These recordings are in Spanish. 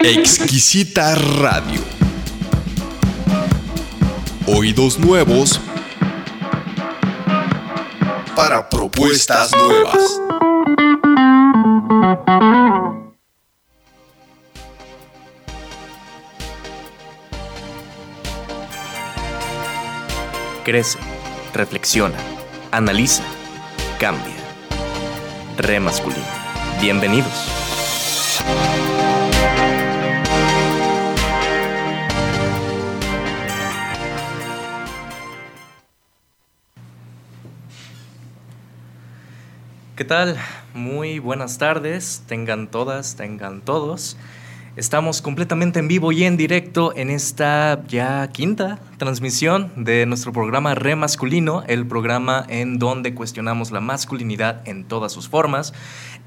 Exquisita Radio. Oídos nuevos para propuestas nuevas. Crece, reflexiona, analiza, cambia. Re masculino. Bienvenidos. ¿Qué tal? Muy buenas tardes, tengan todas, tengan todos. Estamos completamente en vivo y en directo en esta ya quinta transmisión de nuestro programa Re Masculino, el programa en donde cuestionamos la masculinidad en todas sus formas.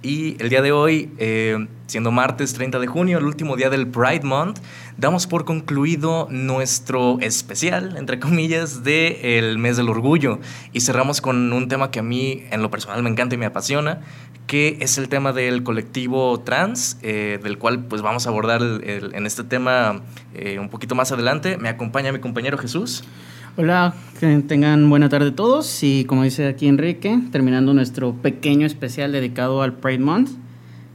Y el día de hoy, eh, siendo martes 30 de junio, el último día del Pride Month, damos por concluido nuestro especial, entre comillas, del mes del orgullo. Y cerramos con un tema que a mí, en lo personal, me encanta y me apasiona, que es el tema del colectivo trans, eh, del cual pues vamos a abordar en este tema eh, un poquito más adelante. Me acompaña mi compañero Jesús. Hola, que tengan buena tarde todos y como dice aquí Enrique, terminando nuestro pequeño especial dedicado al Pride Month.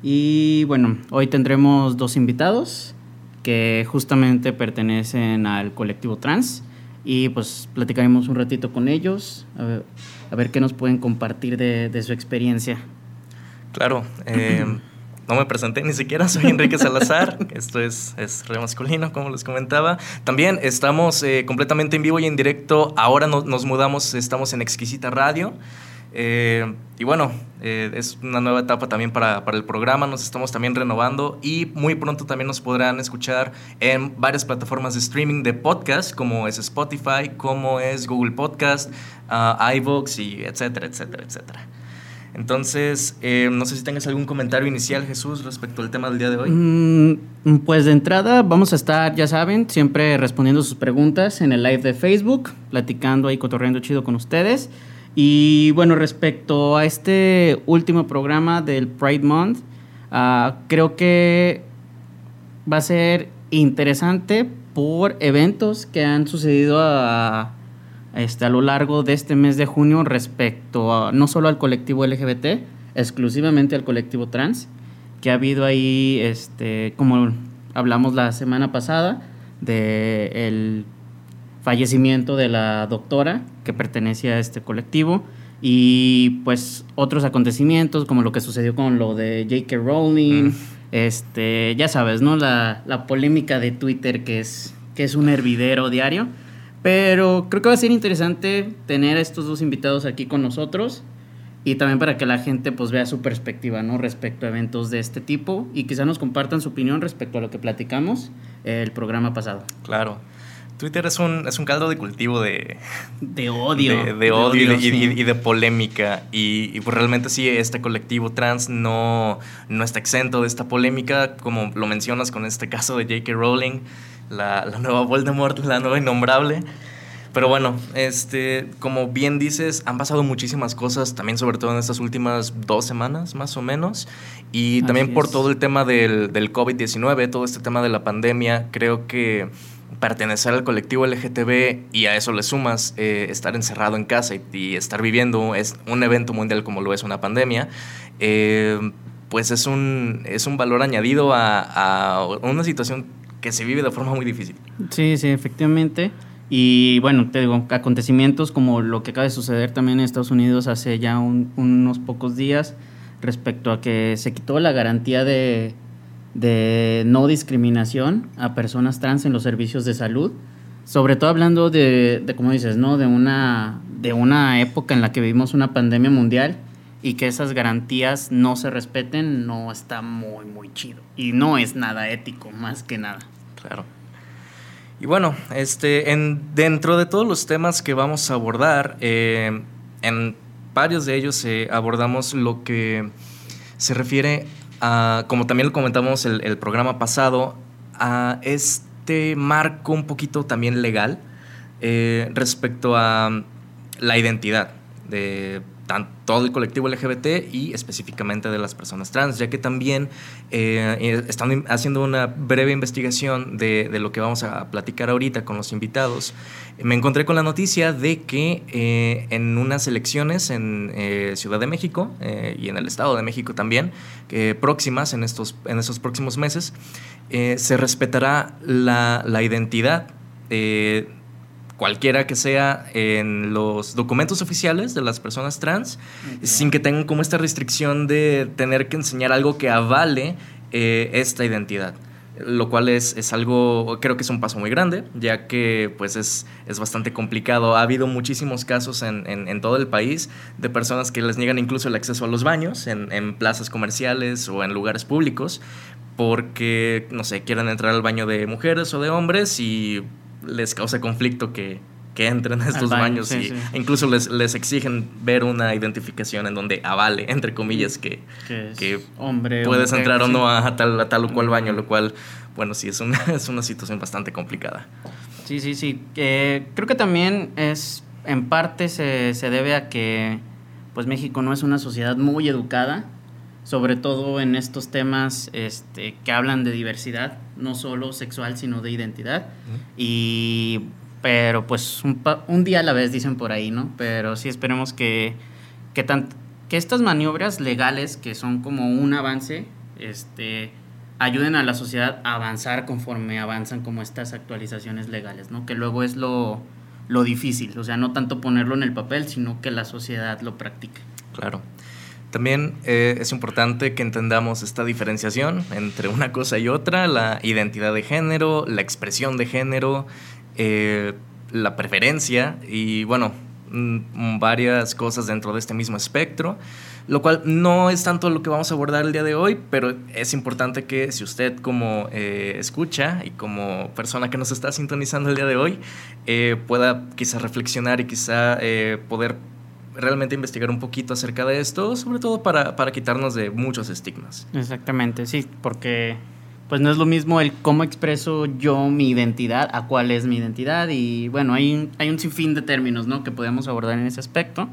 Y bueno, hoy tendremos dos invitados que justamente pertenecen al colectivo trans y pues platicaremos un ratito con ellos a ver, qué nos pueden compartir de, su experiencia. Claro, eh, no me presenté ni siquiera, soy Enrique Salazar, esto es, es re masculino, como les comentaba. También estamos eh, completamente en vivo y en directo, ahora nos mudamos, estamos en Exquisita Radio. Eh, y bueno, eh, es una nueva etapa también para, para, el programa, nos estamos también renovando y muy pronto también nos podrán escuchar en varias plataformas de streaming de podcast, como es Spotify, como es Google Podcast, uh, iVoox y etcétera, etcétera, etcétera. Entonces, eh, no sé si tengas algún comentario inicial, Jesús, respecto al tema del día de hoy. Mm, pues de entrada vamos a estar, ya saben, siempre respondiendo sus preguntas en el live de Facebook, platicando ahí, cotorreando chido con ustedes. Y bueno, respecto a este último programa del Pride Month, ah, creo que va a ser interesante por eventos que han sucedido a este, a lo largo de este mes de junio respecto a, no solo al colectivo LGBT, exclusivamente al colectivo trans, que ha habido ahí, este, como hablamos la semana pasada, del el fallecimiento de la doctora que pertenecía a este colectivo y pues otros acontecimientos como lo que sucedió con lo de J.K. Rowling, mm. este, ya sabes, ¿no? La, la, polémica de Twitter que es, que es un hervidero diario. Pero creo que va a ser interesante tener a estos dos invitados aquí con nosotros y también para que la gente pues vea su perspectiva, ¿no? Respecto a eventos de este tipo y quizá nos compartan su opinión respecto a lo que platicamos el programa pasado. Claro. Twitter es un, es un caldo de cultivo de... De odio. De, odio, y, de polémica. Y, pues realmente sí, este colectivo trans no, no está exento de esta polémica, como lo mencionas con este caso de J.K. Rowling la, la nueva Voldemort, la nueva innombrable. Pero bueno, este, como bien dices, han pasado muchísimas cosas, también sobre todo en estas últimas dos semanas, más o menos. Y también por todo el tema del, del COVID-19, todo este tema de la pandemia, creo que pertenecer al colectivo LGTB y a eso le sumas eh, estar encerrado en casa y, estar viviendo es un evento mundial como lo es una pandemia, eh, pues es un, es un valor añadido a, a una situación que se vive de forma muy difícil. Sí, sí, efectivamente. Y bueno, te digo, acontecimientos como lo que acaba de suceder también en Estados Unidos hace ya unos pocos días respecto a que se quitó la garantía de, de no discriminación a personas trans en los servicios de salud. Sobre todo hablando de, de como dices, ¿no? De una, de una época en la que vivimos una pandemia mundial y que esas garantías no se respeten, no está muy, muy chido. Y no es nada ético, más que nada. Claro. Y bueno, este, en, dentro de todos los temas que vamos a abordar, eh, en varios de ellos eh, abordamos lo que se refiere a, como también lo comentamos el, programa pasado, a este marco un poquito también legal eh, respecto a la identidad de todo el colectivo LGBT y específicamente de las personas trans, ya que también eh, están haciendo una breve investigación de, lo que vamos a platicar ahorita con los invitados. Me encontré con la noticia de que eh, en unas elecciones en eh, Ciudad de México y en el Estado de México también, próximas en estos, en estos próximos meses, se respetará la, la identidad cualquiera que sea en los documentos oficiales de las personas trans, sin que tengan como esta restricción de tener que enseñar algo que avale eh, esta identidad. Lo cual es, es, algo, creo que es un paso muy grande, ya que pues es, es bastante complicado. Ha habido muchísimos casos en, en, todo el país de personas que les niegan incluso el acceso a los baños en, en plazas comerciales o en lugares públicos, porque, no sé, quieren entrar al baño de mujeres o de hombres y les causa conflicto que, entren a estos baños y incluso les, les, exigen ver una identificación en donde avale, entre comillas, que, que, hombre, puedes entrar o no a tal, a tal o cual baño, lo cual, bueno, sí, es una, es una situación bastante complicada. Sí, sí, sí. creo que también es, en parte se, se debe a que pues México no es una sociedad muy educada sobre todo en estos temas este, que hablan de diversidad, no solo sexual, sino de identidad. Y, pero pues un, un, día a la vez dicen por ahí, ¿no? Pero sí esperemos que, que, que estas maniobras legales, que son como un avance, este, ayuden a la sociedad a avanzar conforme avanzan como estas actualizaciones legales, ¿no? Que luego es lo, lo difícil, o sea, no tanto ponerlo en el papel, sino que la sociedad lo practique. Claro. También eh, es importante que entendamos esta diferenciación entre una cosa y otra, la identidad de género, la expresión de género, eh, la preferencia y bueno, mm, varias cosas dentro de este mismo espectro, lo cual no es tanto lo que vamos a abordar el día de hoy, pero es importante que si usted como eh, escucha y como persona que nos está sintonizando el día de hoy, pueda quizá reflexionar y quizá poder realmente investigar un poquito acerca de esto, sobre todo para, para quitarnos de muchos estigmas. Exactamente, sí, porque pues no es lo mismo el cómo expreso yo mi identidad a cuál es mi identidad y bueno, hay un, hay un sinfín de términos ¿no? que podemos abordar en ese aspecto,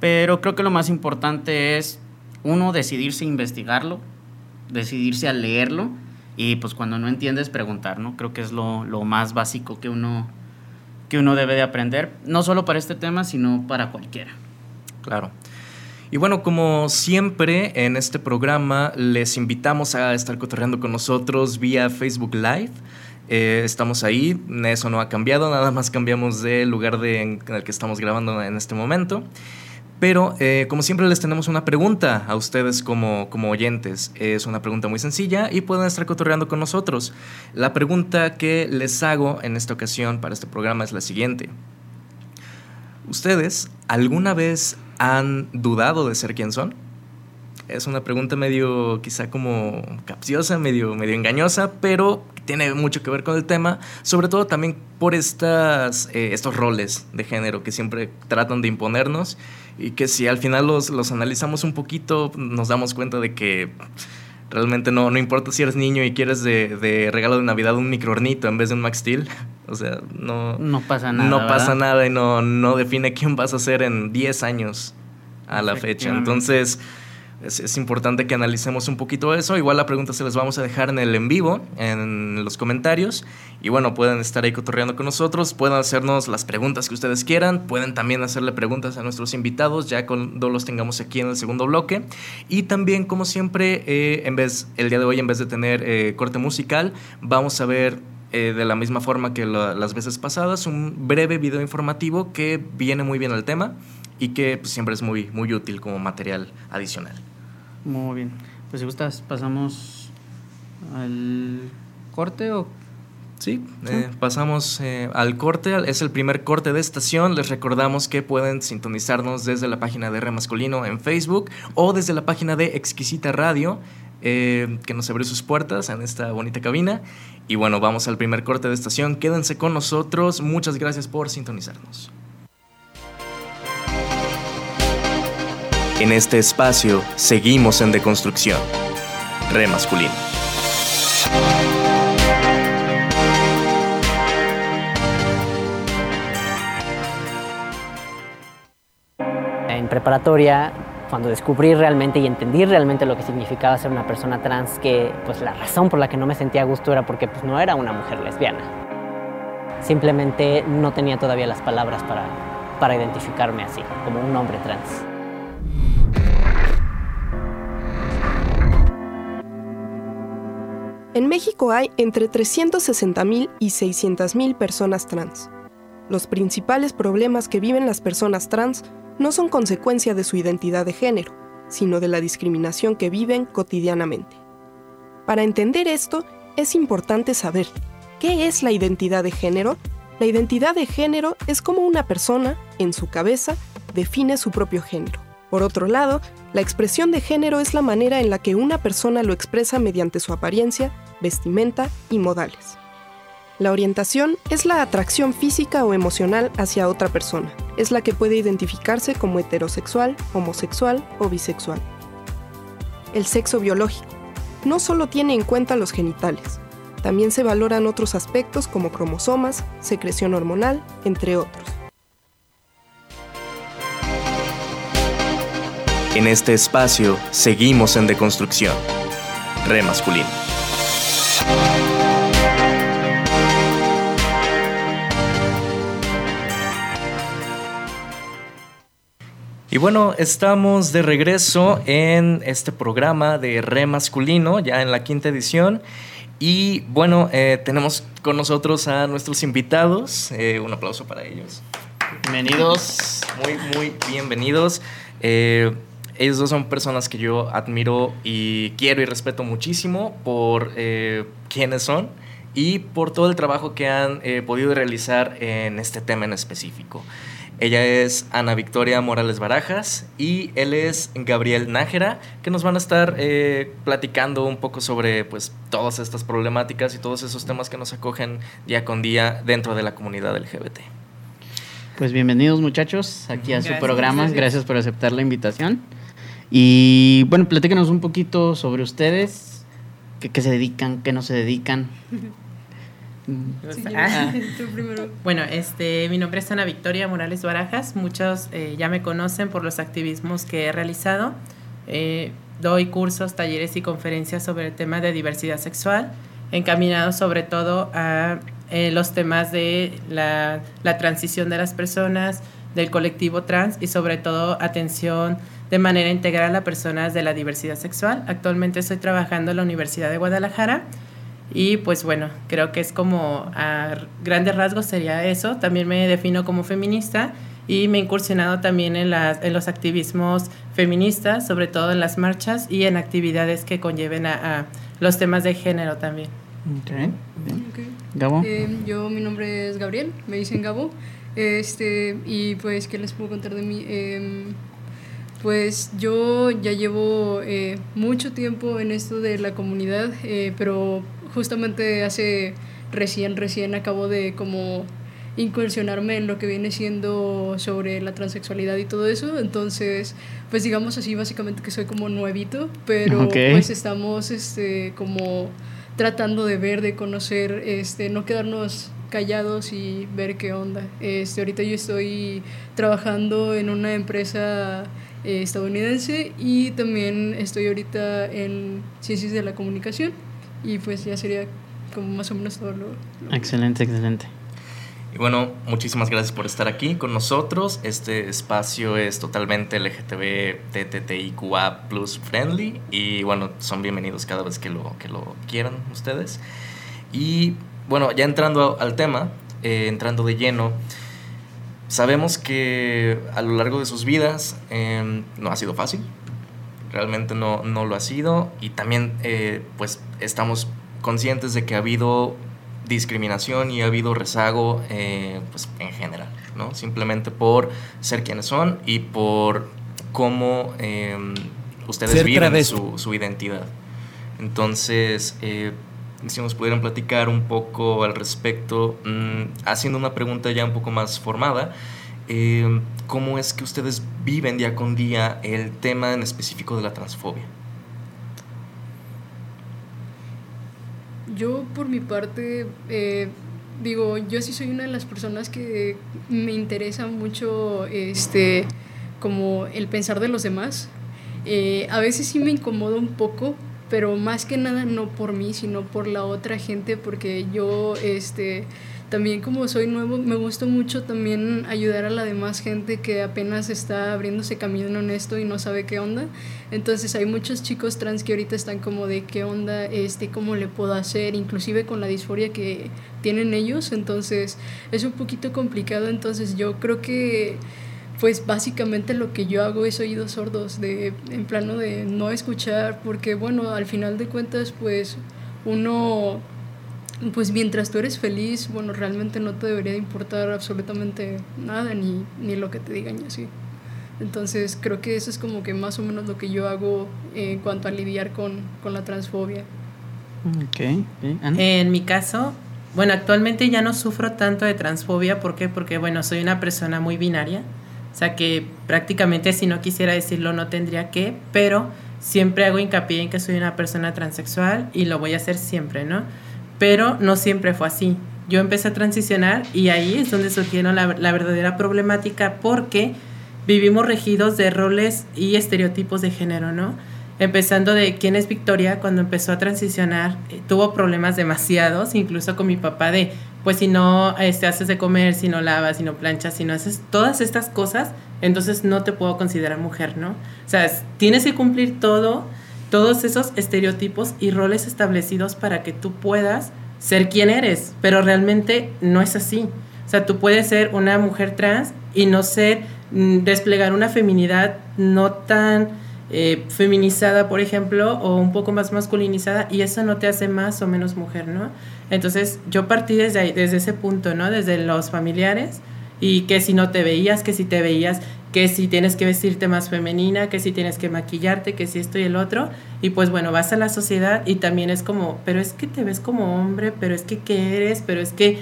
pero creo que lo más importante es uno decidirse a investigarlo, decidirse a leerlo y pues cuando no entiendes preguntar, ¿no? Creo que es lo, lo más básico que uno, que uno debe de aprender, no solo para este tema, sino para cualquiera. Claro. Y bueno, como siempre en este programa, les invitamos a estar cotorreando con nosotros vía Facebook Live. Eh, estamos ahí, eso no ha cambiado, nada más cambiamos de lugar de, en el que estamos grabando en este momento. Pero eh, como siempre les tenemos una pregunta a ustedes como, como oyentes. Es una pregunta muy sencilla y pueden estar cotorreando con nosotros. La pregunta que les hago en esta ocasión para este programa es la siguiente. ¿Ustedes alguna vez han dudado de ser quien son? Es una pregunta medio quizá como capciosa, medio, medio engañosa, pero tiene mucho que ver con el tema, sobre todo también por estas, eh, estos roles de género que siempre tratan de imponernos y que si al final los, los analizamos un poquito nos damos cuenta de que realmente no, no importa si eres niño y quieres de, de regalo de Navidad un microornito en vez de un Max Steel. O sea, no, no pasa nada. No pasa nada y no, no define quién vas a ser en 10 años a la fecha. Entonces, es, importante que analicemos un poquito eso. Igual la pregunta se les vamos a dejar en el en vivo, en los comentarios. Y bueno, pueden estar ahí cotorreando con nosotros, pueden hacernos las preguntas que ustedes quieran, pueden también hacerle preguntas a nuestros invitados ya cuando los tengamos aquí en el segundo bloque. Y también, como siempre, eh, en vez, el día de hoy, en vez de tener eh, corte musical, vamos a ver eh, de la misma forma que las veces pasadas, un breve video informativo que viene muy bien al tema y que pues, siempre es muy, muy útil como material adicional. Muy bien. Pues si gustas, pasamos al corte o... Sí, eh, pasamos eh, al corte. Es el primer corte de estación. Les recordamos que pueden sintonizarnos desde la página de Re Masculino en Facebook o desde la página de Exquisita Radio, que nos abrió sus puertas en esta bonita cabina. Y bueno, vamos al primer corte de estación. Quédense con nosotros. Muchas gracias por sintonizarnos. En este espacio seguimos en deconstrucción. Re masculino. preparatoria, cuando descubrí realmente y entendí realmente lo que significaba ser una persona trans, que pues la razón por la que no me sentía a gusto era porque pues no era una mujer lesbiana. Simplemente no tenía todavía las palabras para, para identificarme así, como un hombre trans. En México hay entre 360.000 y 600.000 personas trans. Los principales problemas que viven las personas trans no son consecuencia de su identidad de género, sino de la discriminación que viven cotidianamente. Para entender esto, es importante saber qué es la identidad de género. La identidad de género es como una persona, en su cabeza, define su propio género. Por otro lado, la expresión de género es la manera en la que una persona lo expresa mediante su apariencia, vestimenta y modales. La orientación es la atracción física o emocional hacia otra persona. Es la que puede identificarse como heterosexual, homosexual o bisexual. El sexo biológico no solo tiene en cuenta los genitales, también se valoran otros aspectos como cromosomas, secreción hormonal, entre otros. En este espacio seguimos en deconstrucción. Re masculino. Y bueno, estamos de regreso en este programa de Re Masculino, ya en la quinta edición. Y bueno, eh, tenemos con nosotros a nuestros invitados. Eh, un aplauso para ellos. Bienvenidos. Muy, muy bienvenidos. Eh, ellos dos son personas que yo admiro y quiero y respeto muchísimo por eh, quiénes son y por todo el trabajo que han eh, podido realizar en este tema en específico. Ella es Ana Victoria Morales Barajas y él es Gabriel Nájera, que nos van a estar eh, platicando un poco sobre pues, todas estas problemáticas y todos esos temas que nos acogen día con día dentro de la comunidad LGBT. Pues bienvenidos muchachos aquí a su programa. gracias. Gracias por aceptar la invitación. Y bueno, platícanos un poquito sobre ustedes, qué, qué se dedican, qué no se dedican. Sí, Ah. tú primero. Bueno, este, mi nombre es Ana Victoria Morales Barajas. Muchos eh, ya me conocen por los activismos que he realizado. Eh, doy cursos, talleres y conferencias sobre el tema de diversidad sexual, encaminados sobre todo a eh, los temas de la, la transición de las personas, del colectivo trans y sobre todo atención de manera integral a personas de la diversidad sexual. Actualmente estoy trabajando en la Universidad de Guadalajara y pues bueno, creo que es como a grandes rasgos sería eso. También me defino como feminista y me he incursionado también en, las, en los activismos feministas, sobre todo en las marchas y en actividades que conlleven a, a los temas de género también. Ok, bien. Ok. Gabo. Eh, yo, mi nombre es Gabriel, me dicen Gabo. Este, y pues, ¿qué les puedo contar de mí? Em, pues yo ya llevo eh, mucho tiempo en esto de la comunidad, eh, pero justamente hace recién, recién acabo de como incursionarme en lo que viene siendo sobre la transexualidad y todo eso. Entonces, pues digamos así, básicamente que soy como nuevito, pero pues estamos este, como tratando de ver, de conocer, este, no quedarnos callados y ver qué onda. Este, ahorita yo estoy trabajando en una empresa eh, estadounidense y también estoy ahorita en ciencias de la comunicación y pues ya sería como más o menos todo lo... lo- Excelente, excelente. Y bueno, muchísimas gracias por estar aquí con nosotros. Este espacio es totalmente LGTB, TTTIQA plus friendly y bueno, son bienvenidos cada vez que lo, que lo quieran ustedes. Y bueno, ya entrando al tema, eh, entrando de lleno, sabemos que a lo largo de sus vidas eh, no ha sido fácil, realmente no, no lo ha sido y también eh, pues estamos conscientes de que ha habido discriminación y ha habido rezago eh, pues, en general, ¿no? Simplemente por ser quienes son y por cómo eh, ustedes Ser viven su, su identidad. Entonces, eh, si nos pudieran platicar un poco al respecto, mm, haciendo una pregunta ya un poco más formada, eh, ¿cómo es que ustedes viven día con día el tema en específico de la transfobia? Yo por mi parte, eh, digo, yo sí soy una de las personas que me interesa mucho este como el pensar de los demás. Eh, a veces sí me incomoda un poco, pero más que nada no por mí, sino por la otra gente, porque yo, este, también como soy nuevo, me gusta mucho también ayudar a la demás gente que apenas está abriéndose camino en esto y no sabe qué onda. Entonces hay muchos chicos trans que ahorita están como de qué onda, este, cómo le puedo hacer, inclusive con la disforia que tienen ellos. Entonces es un poquito complicado. Entonces yo creo que pues básicamente lo que yo hago es oídos sordos, de, en plano de no escuchar, porque bueno, al final de cuentas pues uno pues mientras tú eres feliz, bueno, realmente no te debería importar absolutamente nada, ni, ni lo que te digan y así. Entonces creo que eso es como que más o menos lo que yo hago en cuanto a lidiar con, con la transfobia. Ok, En mi caso, bueno, actualmente ya no sufro tanto de transfobia, ¿por qué? Porque, bueno, soy una persona muy binaria, o sea que prácticamente si no quisiera decirlo no tendría que, pero siempre hago hincapié en que soy una persona transexual y lo voy a hacer siempre, ¿no? Pero no siempre fue así. Yo empecé a transicionar y ahí es donde surgieron la, verdadera problemática porque vivimos regidos de roles y estereotipos de género, ¿no? Empezando de quién es Victoria, cuando empezó a transicionar, eh, tuvo problemas demasiados, incluso con mi papá de, pues si no este, haces de comer, si no lavas, si no planchas, si no haces todas estas cosas, entonces no te puedo considerar mujer, ¿no? O sea, tienes que cumplir todo todos esos estereotipos y roles establecidos para que tú puedas ser quien eres, pero realmente no es así. O sea, tú puedes ser una mujer trans y no ser, mm, desplegar una feminidad no tan eh, feminizada, por ejemplo, o un poco más masculinizada, y eso no te hace más o menos mujer, ¿no? Entonces, yo partí desde ahí, desde ese punto, ¿no? Desde los familiares, y que si no te veías, que si te veías, que si tienes que vestirte más femenina, que si tienes que maquillarte, que si esto y el otro. Y pues bueno, vas a la sociedad y también es como, pero es que te ves como hombre, pero es que qué eres, pero es que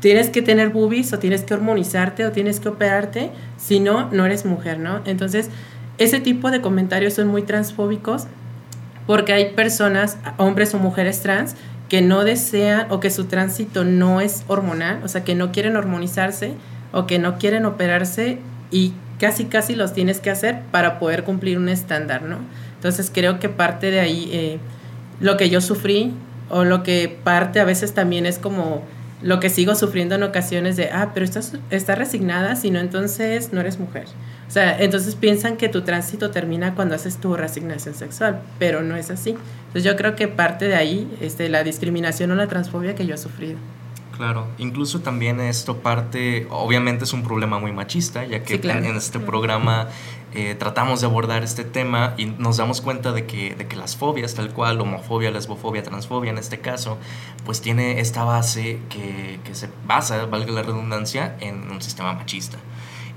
tienes que tener boobies o tienes que hormonizarte o tienes que operarte, si no, no eres mujer, ¿no? Entonces, ese tipo de comentarios son muy transfóbicos porque hay personas, hombres o mujeres trans, que no desean o que su tránsito no es hormonal, o sea, que no quieren hormonizarse o que no quieren operarse y casi casi los tienes que hacer para poder cumplir un estándar, ¿no? Entonces creo que parte de ahí eh, lo que yo sufrí o lo que parte a veces también es como lo que sigo sufriendo en ocasiones de, ah, pero estás, estás resignada, si no, entonces no eres mujer. O sea, entonces piensan que tu tránsito termina cuando haces tu resignación sexual, pero no es así. Entonces yo creo que parte de ahí este, la discriminación o la transfobia que yo he sufrido. Claro, incluso también esto parte, obviamente es un problema muy machista, ya que en este programa eh, tratamos de abordar este tema y nos damos cuenta de que, de que las fobias, tal cual, homofobia, lesbofobia, transfobia en este caso, pues tiene esta base que, que se basa, valga la redundancia, en un sistema machista.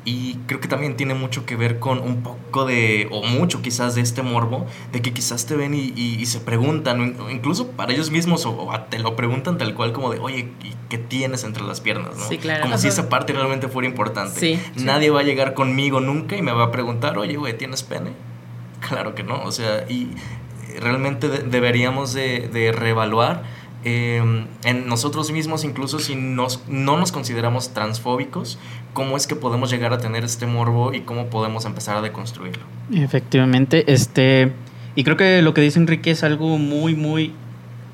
Y creo que también tiene mucho que ver con un poco de, o mucho quizás de este morbo, de que quizás te ven y, y, se preguntan, incluso para ellos mismos, o, te lo preguntan tal cual como de, oye, ¿qué tienes entre las piernas? ¿no? Sí, claro. Como si esa parte realmente fuera importante. Sí, Nadie va a llegar conmigo nunca y me va a preguntar, oye, güey, ¿tienes pene? Claro que no, o sea, y realmente deberíamos de, de reevaluar Em, en nosotros mismos, incluso si nos, no nos consideramos transfóbicos, cómo es que podemos llegar a tener este morbo y cómo podemos empezar a deconstruirlo. Efectivamente, este, y creo que lo que dice Enrique es algo muy, muy,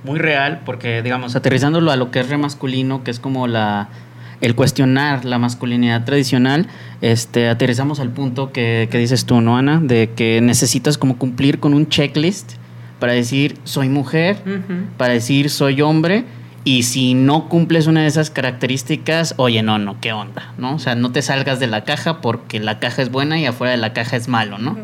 muy real, porque digamos, aterrizándolo a lo que es re masculino, que es como la, el cuestionar la masculinidad tradicional, este, aterrizamos al punto que, que dices tú, ¿no, Ana? De que necesitas como cumplir con un checklist para decir soy mujer, para decir soy hombre. Y si no cumples una de esas características, oye, no, no, ¿qué onda? ¿No? O sea, no te salgas de la caja porque la caja es buena y afuera de la caja es malo, ¿no?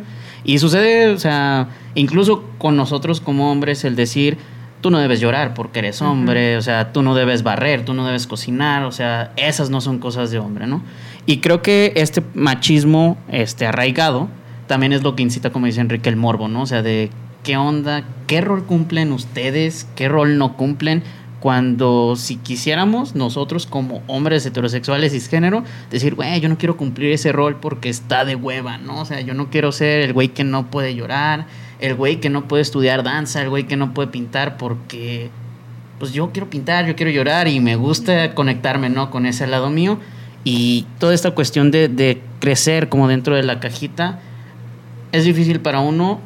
Y sucede, o sea, incluso con nosotros como hombres, el decir, tú no debes llorar porque eres hombre, o sea, tú no debes barrer, tú no debes cocinar, o sea, esas no son cosas de hombre, ¿no? Y creo que este machismo este, arraigado también es lo que incita, como dice Enrique, el morbo, ¿no? O sea, de qué onda, qué rol cumplen ustedes, qué rol no cumplen, cuando si quisiéramos nosotros como hombres heterosexuales cisgénero decir, güey, yo no quiero cumplir ese rol porque está de hueva, ¿no? O sea, yo no quiero ser el güey que no puede llorar, el güey que no puede estudiar danza, el güey que no puede pintar porque, pues yo quiero pintar, yo quiero llorar y me gusta conectarme, ¿no? Con ese lado mío. Y toda esta cuestión de, de crecer como dentro de la cajita es difícil para uno.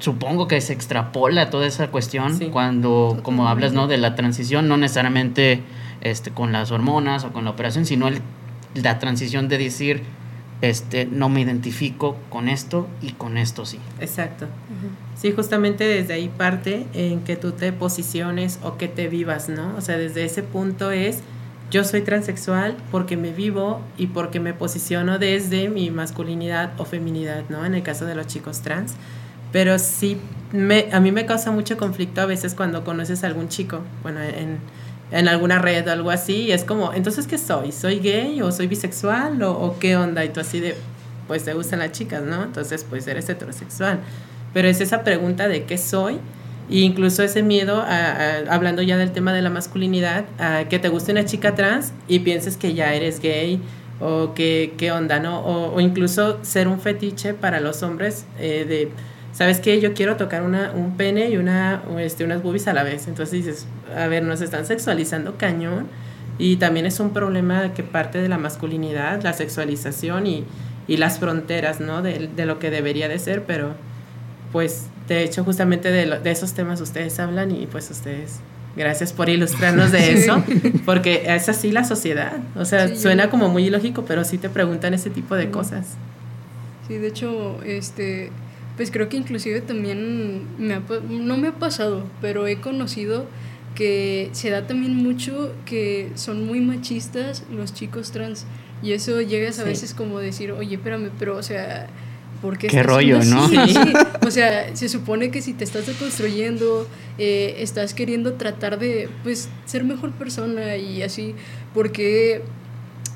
Supongo que se extrapola toda esa cuestión Sí. cuando, como hablas, ¿no? De la transición, no necesariamente este, con las hormonas o con la operación, sino el- la transición de decir, este, no me identifico con esto y con esto sí. Exacto. Sí, justamente desde ahí parte en que tú te posiciones o que te vivas, ¿no? O sea, desde ese punto es, yo soy transexual porque me vivo y porque me posiciono desde mi masculinidad o feminidad, ¿no? En el caso de los chicos trans. Pero sí, me, a mí me causa mucho conflicto a veces cuando conoces a algún chico, bueno, en, en alguna red o algo así, y es como, entonces, ¿qué soy? ¿Soy gay o soy bisexual o, qué onda? Y tú así de, pues te gustan las chicas, ¿no? Entonces, pues eres heterosexual. Pero es esa pregunta de qué soy, e incluso ese miedo, a- a- hablando ya del tema de la masculinidad, a que te guste una chica trans y pienses que ya eres gay o que qué onda, ¿no? O, o incluso ser un fetiche para los hombres eh, de, ¿sabes qué? Yo quiero tocar una, un pene y una, este, unas boobies a la vez. Entonces dices, a ver, nos están sexualizando cañón. Y también es un problema que parte de la masculinidad, la sexualización y, y las fronteras, ¿no? De, de lo que debería de ser, pero pues de hecho justamente de, lo- de esos temas ustedes hablan y pues ustedes, gracias por ilustrarnos de Sí. eso, porque es así la sociedad. O sea, Sí, suena como muy ilógico, pero sí te preguntan ese tipo de cosas. Sí, de hecho, este, pues creo que inclusive también me ha no me ha pasado, pero he conocido que se da también mucho que son muy machistas los chicos trans y eso llegas a Sí. veces como decir, oye, espérame, pero o sea, ¿por qué? Qué rollo, ¿no? así?" Sí. Sí, O sea, se supone que si te estás deconstruyendo, eh, estás queriendo tratar de, pues, ser mejor persona y así, porque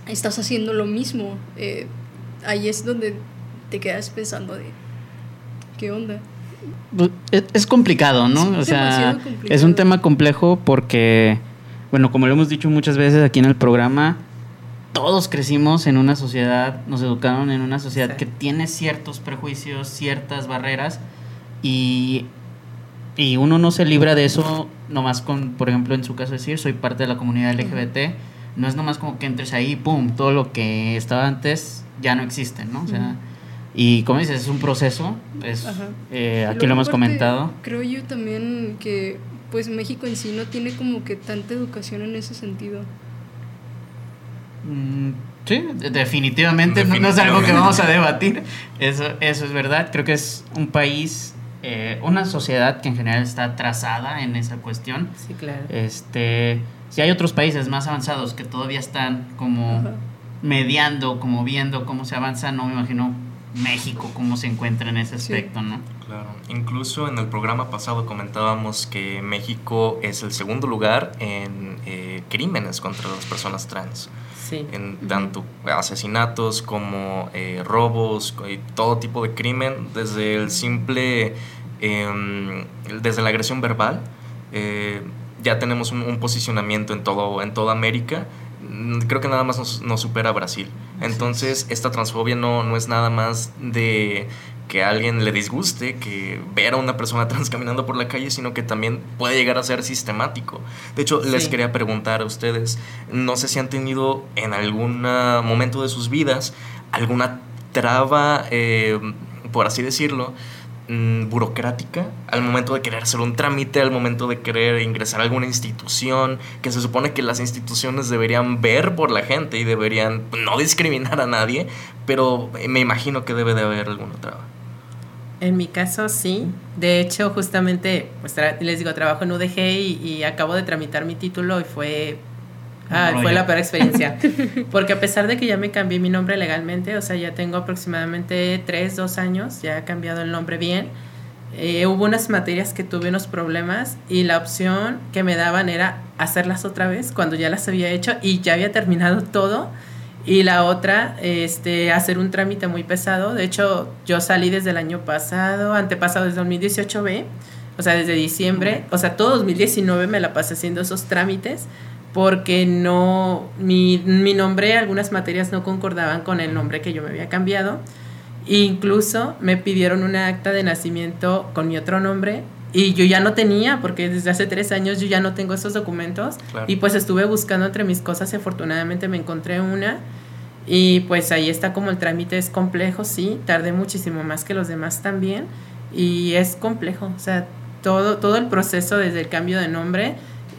estás haciendo lo mismo. Eh, ahí es donde te quedas pensando de, ¿qué onda? Pues, Es, es complicado, ¿no? Es o sea, es un tema complejo porque, bueno, como lo hemos dicho muchas veces aquí en el programa, todos crecimos en una sociedad, nos educaron en una sociedad Sí. que tiene ciertos prejuicios, ciertas barreras y, y uno no se libra de eso nomás con, por ejemplo, en su caso decir, soy parte de la comunidad LGBT. No es nomás como que entres ahí pum, todo lo que estaba antes ya no existe, ¿no? O sea. Y como dices, es un proceso, es, Ajá. eh, aquí lo hemos comentado. Creo yo también que pues México en sí no tiene como que tanta educación en ese sentido. Mm, sí, de- definitivamente, No, es algo que vamos a debatir. Eso, eso es verdad. Creo que es un país, eh, una sociedad que en general está atrasada en esa cuestión. Sí, claro. Este, si hay otros países más avanzados que todavía están como Ajá. mediando, como viendo cómo se avanza, no me imagino México cómo se encuentra en ese Sí. aspecto, ¿no? Claro, incluso en el programa pasado comentábamos que México es el segundo lugar en eh, crímenes contra las personas trans, Sí. en tanto asesinatos como eh, robos, y todo tipo de crimen, desde el simple, em, desde la agresión verbal, eh, ya tenemos un, un posicionamiento en, todo, en toda América. Mm, Creo que nada más nos, nos supera Brasil. Entonces, esta transfobia no, no es nada más de que a alguien le disguste que ver a una persona trans caminando por la calle, sino que también puede llegar a ser sistemático. De hecho, les quería preguntar a ustedes, no sé si han tenido en algún momento de sus vidas alguna traba, eh, por así decirlo, mm, burocrática al momento de querer hacer un trámite, al momento de querer ingresar a alguna institución, que se supone que las instituciones deberían ver por la gente y deberían no discriminar a nadie, pero me imagino que debe de haber alguna traba. En mi caso sí. De hecho, justamente, pues les digo, trabajo en UDG y, y acabo de tramitar mi título y fue, ah, fue la peor experiencia. Porque a pesar de que ya me cambié mi nombre legalmente, o sea, ya tengo aproximadamente 3, 2 años, ya he cambiado el nombre bien. eh, hubo unas materias que tuve unos problemas y la opción que me daban era hacerlas otra vez cuando ya las había hecho y ya había terminado todo. Y la otra, este, hacer un trámite muy pesado. De hecho, yo salí desde el año pasado, antepasado, desde 2018B, o sea, desde diciembre, o sea, todo 2019 me la pasé haciendo esos trámites porque no, mi, mi nombre, algunas materias no concordaban con el nombre que yo me había cambiado. Incluso me pidieron una acta de nacimiento con mi otro nombre y yo ya no tenía, porque desde hace tres años yo ya no tengo esos documentos. Claro. Y pues estuve buscando entre mis cosas y afortunadamente me encontré una. Y pues ahí está como el trámite es complejo, sí, tardé muchísimo más que los demás también y es complejo, o sea, todo, todo el proceso desde el cambio de nombre,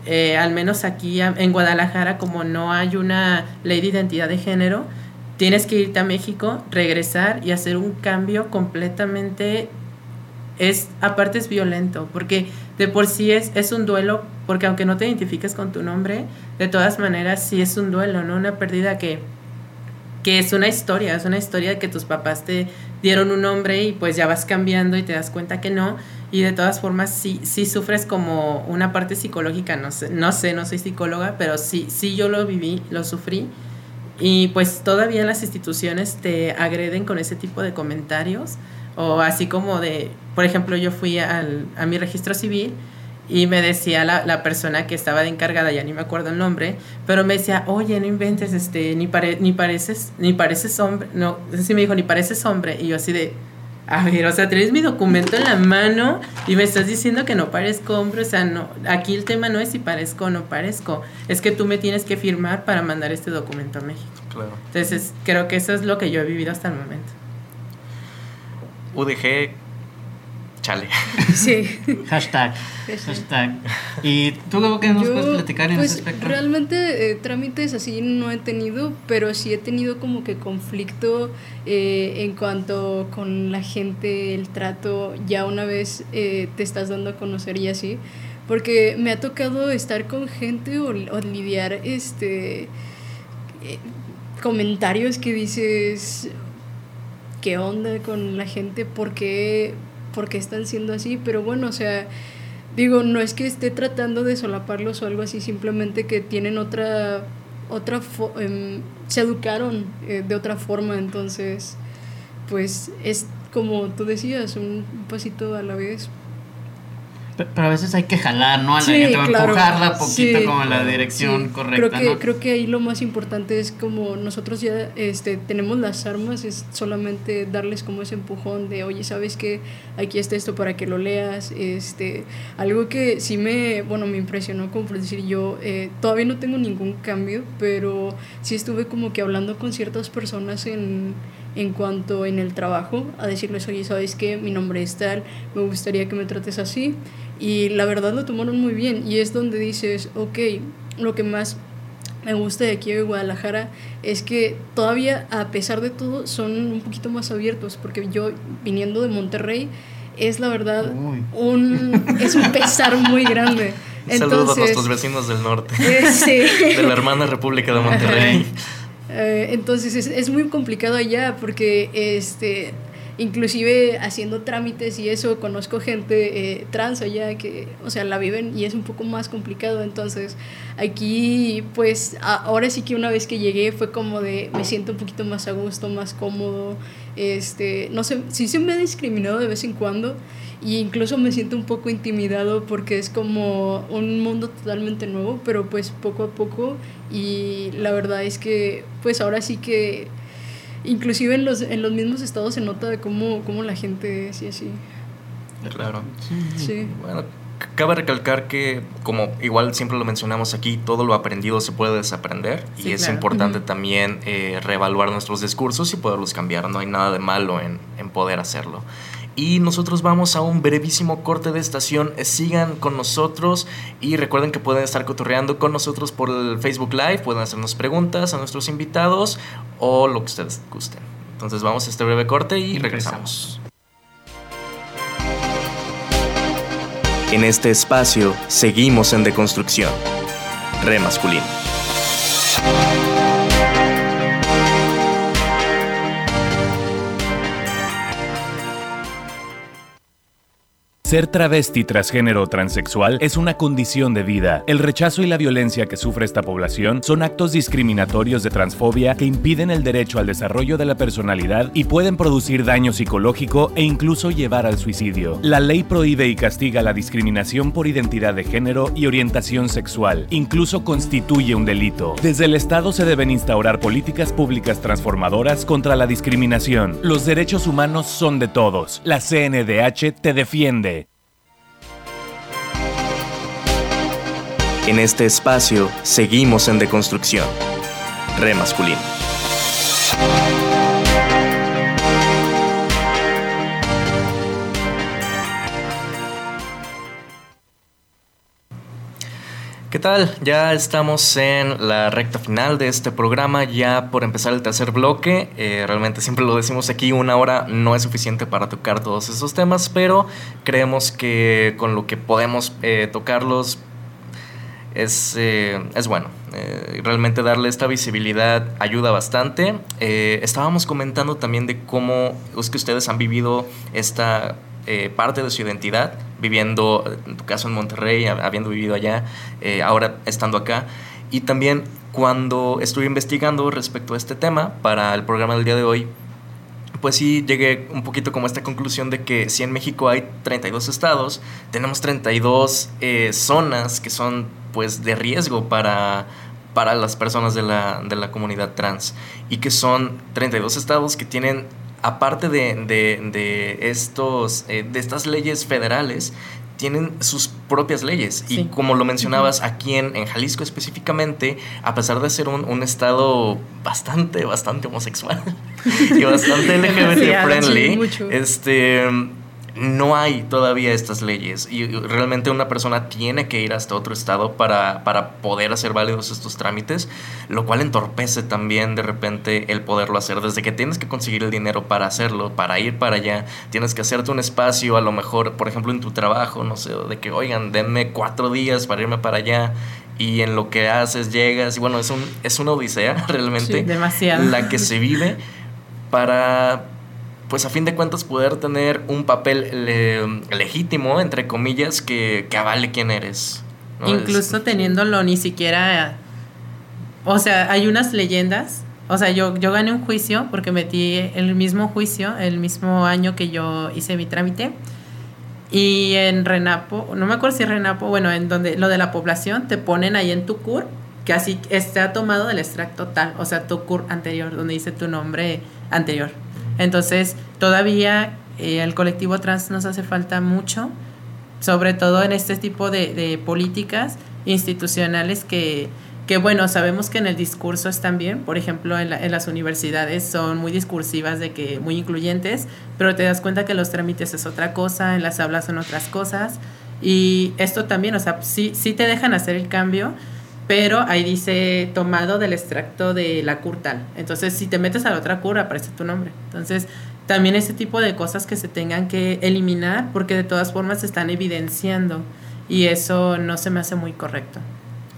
eh, al menos aquí en Guadalajara, como no hay una ley de identidad de género, tienes que irte a México, regresar y hacer un cambio completamente es aparte es violento porque de por sí es, es un duelo porque aunque no te identifiques con tu nombre de todas maneras sí es un duelo no una pérdida que que es una historia, es una historia que tus papás te dieron un nombre y pues ya vas cambiando y te das cuenta que no. Y de todas formas sí, sí sufres como una parte psicológica, no sé, no sé, no soy psicóloga, pero sí, sí yo lo viví, lo sufrí. Y pues todavía las instituciones te agreden con ese tipo de comentarios. O así como de, por ejemplo, yo fui al, a mi registro civil y me decía la, la, persona que estaba de encargada, ya ni me acuerdo el nombre, pero me decía, oye, no inventes, este, ni, pare, ni pareces, ni pareces hombre, no, así me dijo, ni pareces hombre, y yo así de, a ver, o sea, tienes mi documento en la mano y me estás diciendo que no parezco hombre, o sea, no, aquí el tema no es si parezco o no parezco, es que tú me tienes que firmar para mandar este documento a México. Claro. Entonces, creo que eso es lo que yo he vivido hasta el momento. UDG chale. Sí. Hashtag. Hashtag. ¿Y tú qué nos Yo, puedes platicar en pues, ese aspecto? Realmente eh, trámites así no he tenido, pero sí he tenido como que conflicto eh, en cuanto con la gente, el trato, ya una vez eh, te estás dando a conocer y así. Porque me ha tocado estar con gente o, o lidiar este comentarios que dices qué onda con la gente, por qué, por qué están siendo así, pero bueno, o sea, digo, no es que esté tratando de solaparlos o algo así, simplemente que tienen otra, otra, em, se educaron eh, de otra forma, entonces, pues es como tú decías, un pasito a la vez. Pe- Pero a veces hay que jalar, ¿no? A la Sí, gente, claro. empujarla poquito Sí. como en la dirección Sí, correcta, creo que, ¿no? creo que ahí lo más importante es como nosotros ya este, tenemos las armas, es solamente darles como ese empujón de, oye, ¿sabes qué? Aquí está esto para que lo leas. Este, algo que sí me, bueno, me impresionó, como por decir yo, eh, todavía no tengo ningún cambio, pero sí estuve como que hablando con ciertas personas en, en cuanto en el trabajo, a decirles, oye, ¿sabes qué? Mi nombre es tal, me gustaría que me trates así. Y la verdad lo tomaron muy bien y es donde dices, ok, lo que más me gusta de aquí de Guadalajara es que todavía a pesar de todo son un poquito más abiertos porque yo viniendo de Monterrey es la verdad Uy. un es un pesar muy grande. Saludos a nuestros vecinos del norte, eh, sí. de la hermana República de Monterrey. Eh, entonces es, es muy complicado allá porque este inclusive haciendo trámites y eso conozco gente eh, trans allá que o sea la viven y es un poco más complicado. Entonces aquí pues ahora sí que una vez que llegué fue como de me siento un poquito más a gusto más cómodo. Este no sé sí se me ha discriminado de vez en cuando y incluso me siento un poco intimidado porque es como un mundo totalmente nuevo, pero pues poco a poco y la verdad es que pues ahora sí que inclusive en los, en los mismos estados se nota de cómo, cómo la gente es y así. Claro. Sí. Bueno, cabe recalcar que, como igual siempre lo mencionamos aquí, todo lo aprendido se puede desaprender Sí, y es claro. importante también eh, reevaluar nuestros discursos y poderlos cambiar. No hay nada de malo en, en poder hacerlo. Y nosotros vamos a un brevísimo corte de estación. Eh, Sigan con nosotros y recuerden que pueden estar cotorreando con nosotros por el Facebook Live. Pueden hacernos preguntas a nuestros invitados o lo que ustedes gusten. Entonces vamos a este breve corte y, regresamos. En este espacio seguimos en deconstrucción. Re masculino. Ser travesti, transgénero o transexual es una condición de vida. El rechazo y la violencia que sufre esta población son actos discriminatorios de transfobia que impiden el derecho al desarrollo de la personalidad y pueden producir daño psicológico e incluso llevar al suicidio. La ley prohíbe y castiga la discriminación por identidad de género y orientación sexual. Incluso constituye un delito. Desde el Estado se deben instaurar políticas públicas transformadoras contra la discriminación. Los derechos humanos son de todos. La CNDH te defiende. En este espacio seguimos en deconstrucción. Re masculino. ¿Qué tal? Ya estamos en la recta final de este programa, ya por empezar el tercer bloque. Eh, realmente siempre lo decimos aquí, una hora no es suficiente para tocar todos esos temas, pero creemos que con lo que podemos eh, tocarlos es, eh, es bueno. realmente darle esta visibilidad ayuda bastante. estábamos comentando también de cómo es que ustedes han vivido esta parte de su identidad viviendo, en tu caso en Monterrey, habiendo vivido allá, eh, ahora estando acá. Y también cuando estuve investigando respecto a este tema para el programa del día de hoy, pues sí llegué un poquito como a esta conclusión de que si en México hay 32 estados, tenemos 32 eh, zonas que son pues de riesgo para, para las personas de la, de la comunidad trans. Y que son 32 estados que tienen aparte de, estos, eh, de estas leyes federales, tienen sus propias leyes. Y como lo mencionabas, aquí en, Jalisco específicamente, a pesar de ser un, un estado bastante, bastante homosexual y bastante LGBT friendly, este no hay todavía estas leyes y realmente una persona tiene que ir hasta otro estado para, poder hacer válidos estos trámites, lo cual entorpece también de repente el poderlo hacer. Desde que tienes que conseguir el dinero para hacerlo, para ir para allá, tienes que hacerte un espacio, a lo mejor, por ejemplo, en tu trabajo, no sé, de que, oigan, denme cuatro días para irme para allá y en lo que haces llegas y bueno, es, un, es una odisea realmente. demasiado. La que se vive para pues a fin de cuentas poder tener un papel legítimo, entre comillas, que, que avale quién eres. Incluso teniéndolo ni siquiera... O sea, hay unas leyendas. O sea, yo, yo gané un juicio porque metí el mismo juicio el mismo año que yo hice mi trámite. Y en Renapo, no me acuerdo si Renapo, bueno, en donde lo de la población, te ponen ahí en tu CUR, que así está tomado del extracto tal, o sea, tu CUR anterior, donde dice tu nombre anterior. Entonces, todavía eh, al colectivo trans nos hace falta mucho, sobre todo en este tipo de, políticas institucionales que, que, bueno, sabemos que en el discurso están bien, por ejemplo, en, en, las universidades son muy discursivas, de que muy incluyentes, pero te das cuenta que los trámites es otra cosa, en las aulas son otras cosas, y esto también, o sea, sí, sí te dejan hacer el cambio, pero ahí dice tomado del extracto de la CUR tal. Entonces, si te metes a la otra CUR, aparece tu nombre. Entonces, también ese tipo de cosas que se tengan que eliminar porque de todas formas se están evidenciando y eso no se me hace muy correcto.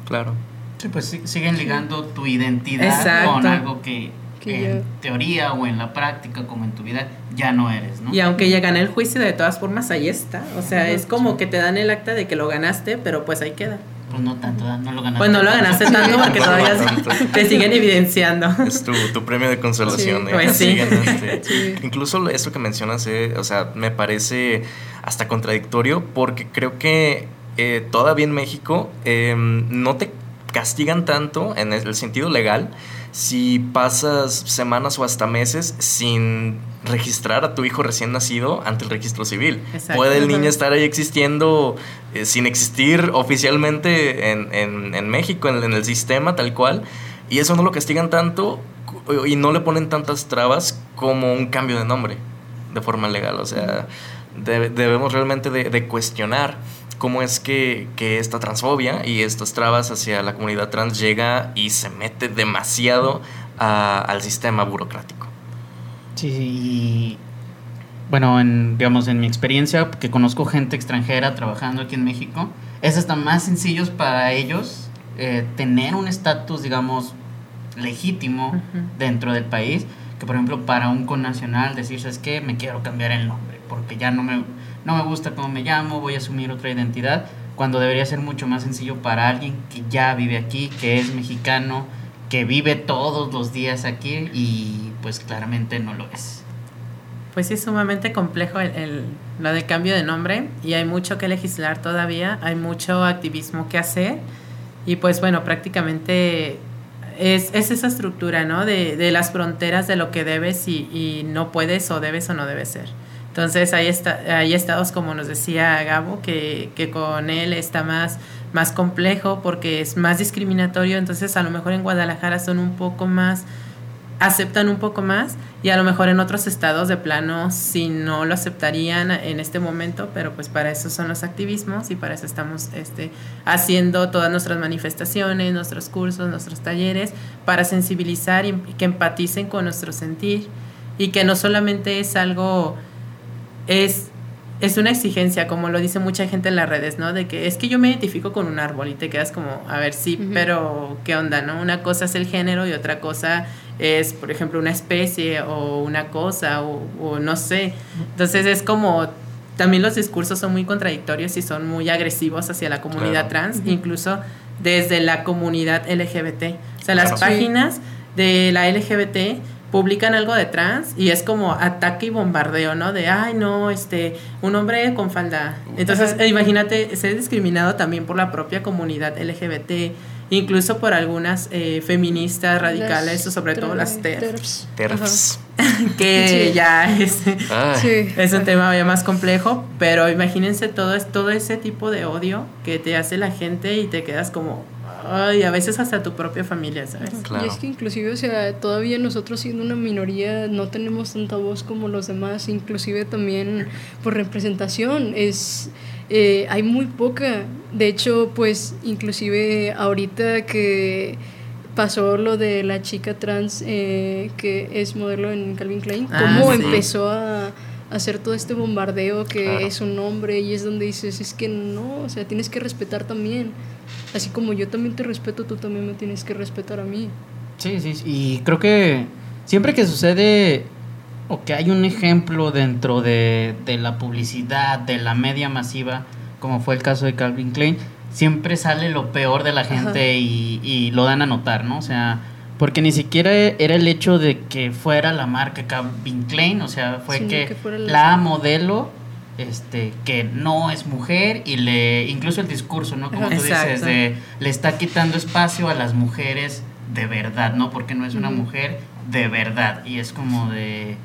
Claro. Sí, pues siguen ligando tu identidad con algo que, en teoría o en la práctica, como en tu vida, ya no eres, ¿no? Y aunque ya gané el juicio, de todas formas ahí está. O sea, es como que te dan el acta de que lo ganaste, pero pues ahí queda. Pues no tanto, no lo ganaste. Pues no lo ganaste tanto porque todavía te siguen evidenciando. Es tu, tu premio de consolación. ¿eh? Pues sí. Este, incluso eso que mencionas, eh, o sea, me parece hasta contradictorio porque creo que eh, todavía en México em, no te castigan tanto en el sentido legal si pasas semanas o hasta meses sin registrar a tu hijo recién nacido ante el registro civil. Puede el niño estar ahí existiendo eh, sin existir oficialmente en, México, en, el sistema tal cual, y eso no lo castigan tanto y no le ponen tantas trabas como un cambio de nombre de forma legal. O sea, debemos realmente de cuestionar cómo es que, esta transfobia y estas trabas hacia la comunidad trans llega y se mete demasiado al sistema burocrático. Sí, bueno, en, digamos, en mi experiencia, que conozco gente extranjera trabajando aquí en México, es hasta más sencillo para ellos eh, tener un estatus, digamos, legítimo dentro del país, que por ejemplo para un connacional decir, ¿sabes qué? Me quiero cambiar el nombre, porque ya no me no me gusta cómo me llamo, voy a asumir otra identidad, cuando debería ser mucho más sencillo para alguien que ya vive aquí, que es mexicano, que vive todos los días aquí y pues claramente no lo es. Pues sí, es sumamente complejo el, lo de cambio de nombre y hay mucho que legislar todavía, hay mucho activismo que hacer y pues bueno, prácticamente es, esa estructura, ¿no? De, de, las fronteras de lo que debes y, y no puedes o debes o no debes ser. Entonces hay, está, hay estados, como nos decía Gabo, que, que con él está más, más complejo porque es más discriminatorio. Entonces a lo mejor en Guadalajara son un poco más aceptan un poco más y a lo mejor en otros estados de plano si no lo aceptarían en este momento, pero pues para eso son los activismos y para eso estamos este, haciendo todas nuestras manifestaciones, nuestros cursos, nuestros talleres, para sensibilizar y que empaticen con nuestro sentir y que no solamente es algo, es es una exigencia, como lo dice mucha gente en las redes, ¿no? De que es que yo me identifico con un árbol y te quedas como, a ver, sí, pero ¿qué onda, no? Una cosa es el género y otra cosa es, por ejemplo, una especie o una cosa o, no sé. Entonces es como, también los discursos son muy contradictorios y son muy agresivos hacia la comunidad trans, incluso desde la comunidad LGBT. O sea, las páginas de la LGBT publican algo de trans y es como ataque y bombardeo, ¿no? De, ay, no, este, un hombre con falda. Entonces, imagínate ser discriminado también por la propia comunidad LGBT, incluso por algunas eh, feministas radicales, o sobre todo las TERFs. TERFs. que ya es, es un tema ya más complejo, pero imagínense todo, todo ese tipo de odio que te hace la gente y te quedas como, Ay, a veces hasta tu propia familia, ¿sabes? Y es que inclusive, o sea, todavía nosotros siendo una minoría no tenemos tanta voz como los demás, inclusive también por representación, es... Eh, hay muy poca. De hecho, pues inclusive ahorita que pasó lo de la chica trans eh, que es modelo en Calvin Klein, ah, cómo empezó a hacer todo este bombardeo que es un hombre y es donde dices, es que no, o sea, tienes que respetar también. Así como yo también te respeto, tú también me tienes que respetar a mí. Sí, sí, y creo que siempre que sucede o que hay un ejemplo dentro de, la publicidad, de la media masiva, como fue el caso de Calvin Klein, siempre sale lo peor de la gente y, y, lo dan a notar, ¿no? O sea, porque ni siquiera era el hecho de que fuera la marca Calvin Klein, o sea, fue que, la... modelo este que no es mujer y le incluso el discurso no como tú dices de le está quitando espacio a las mujeres de verdad no porque no es una mujer de verdad. Y es como de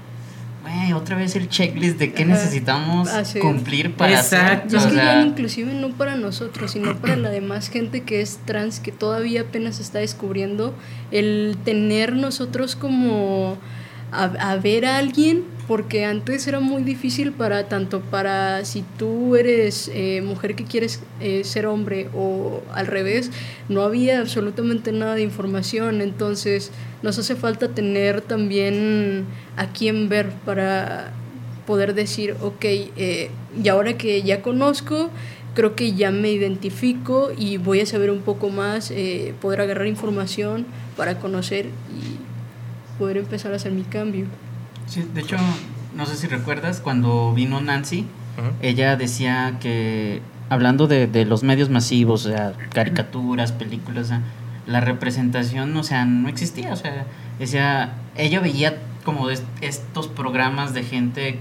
güey, otra vez el checklist de qué necesitamos cumplir para Exacto. es que ya inclusive no para nosotros, sino para la demás gente que es trans, que todavía apenas está descubriendo, el tener nosotros como a, ver a alguien, porque antes era muy difícil para tanto para si tú eres eh, mujer que quieres eh, ser hombre o al revés, no había absolutamente nada de información, entonces nos hace falta tener también a quién ver para poder decir, ok, eh, y ahora que ya conozco, creo que ya me identifico y voy a saber un poco más, poder agarrar información para conocer y poder empezar a hacer mi cambio. Sí, de hecho, no sé si recuerdas, cuando vino Nancy, ella decía que, hablando de, de, los medios masivos, o sea, caricaturas, películas, la representación, o sea, no existía, o sea, decía, ella veía como estos programas de gente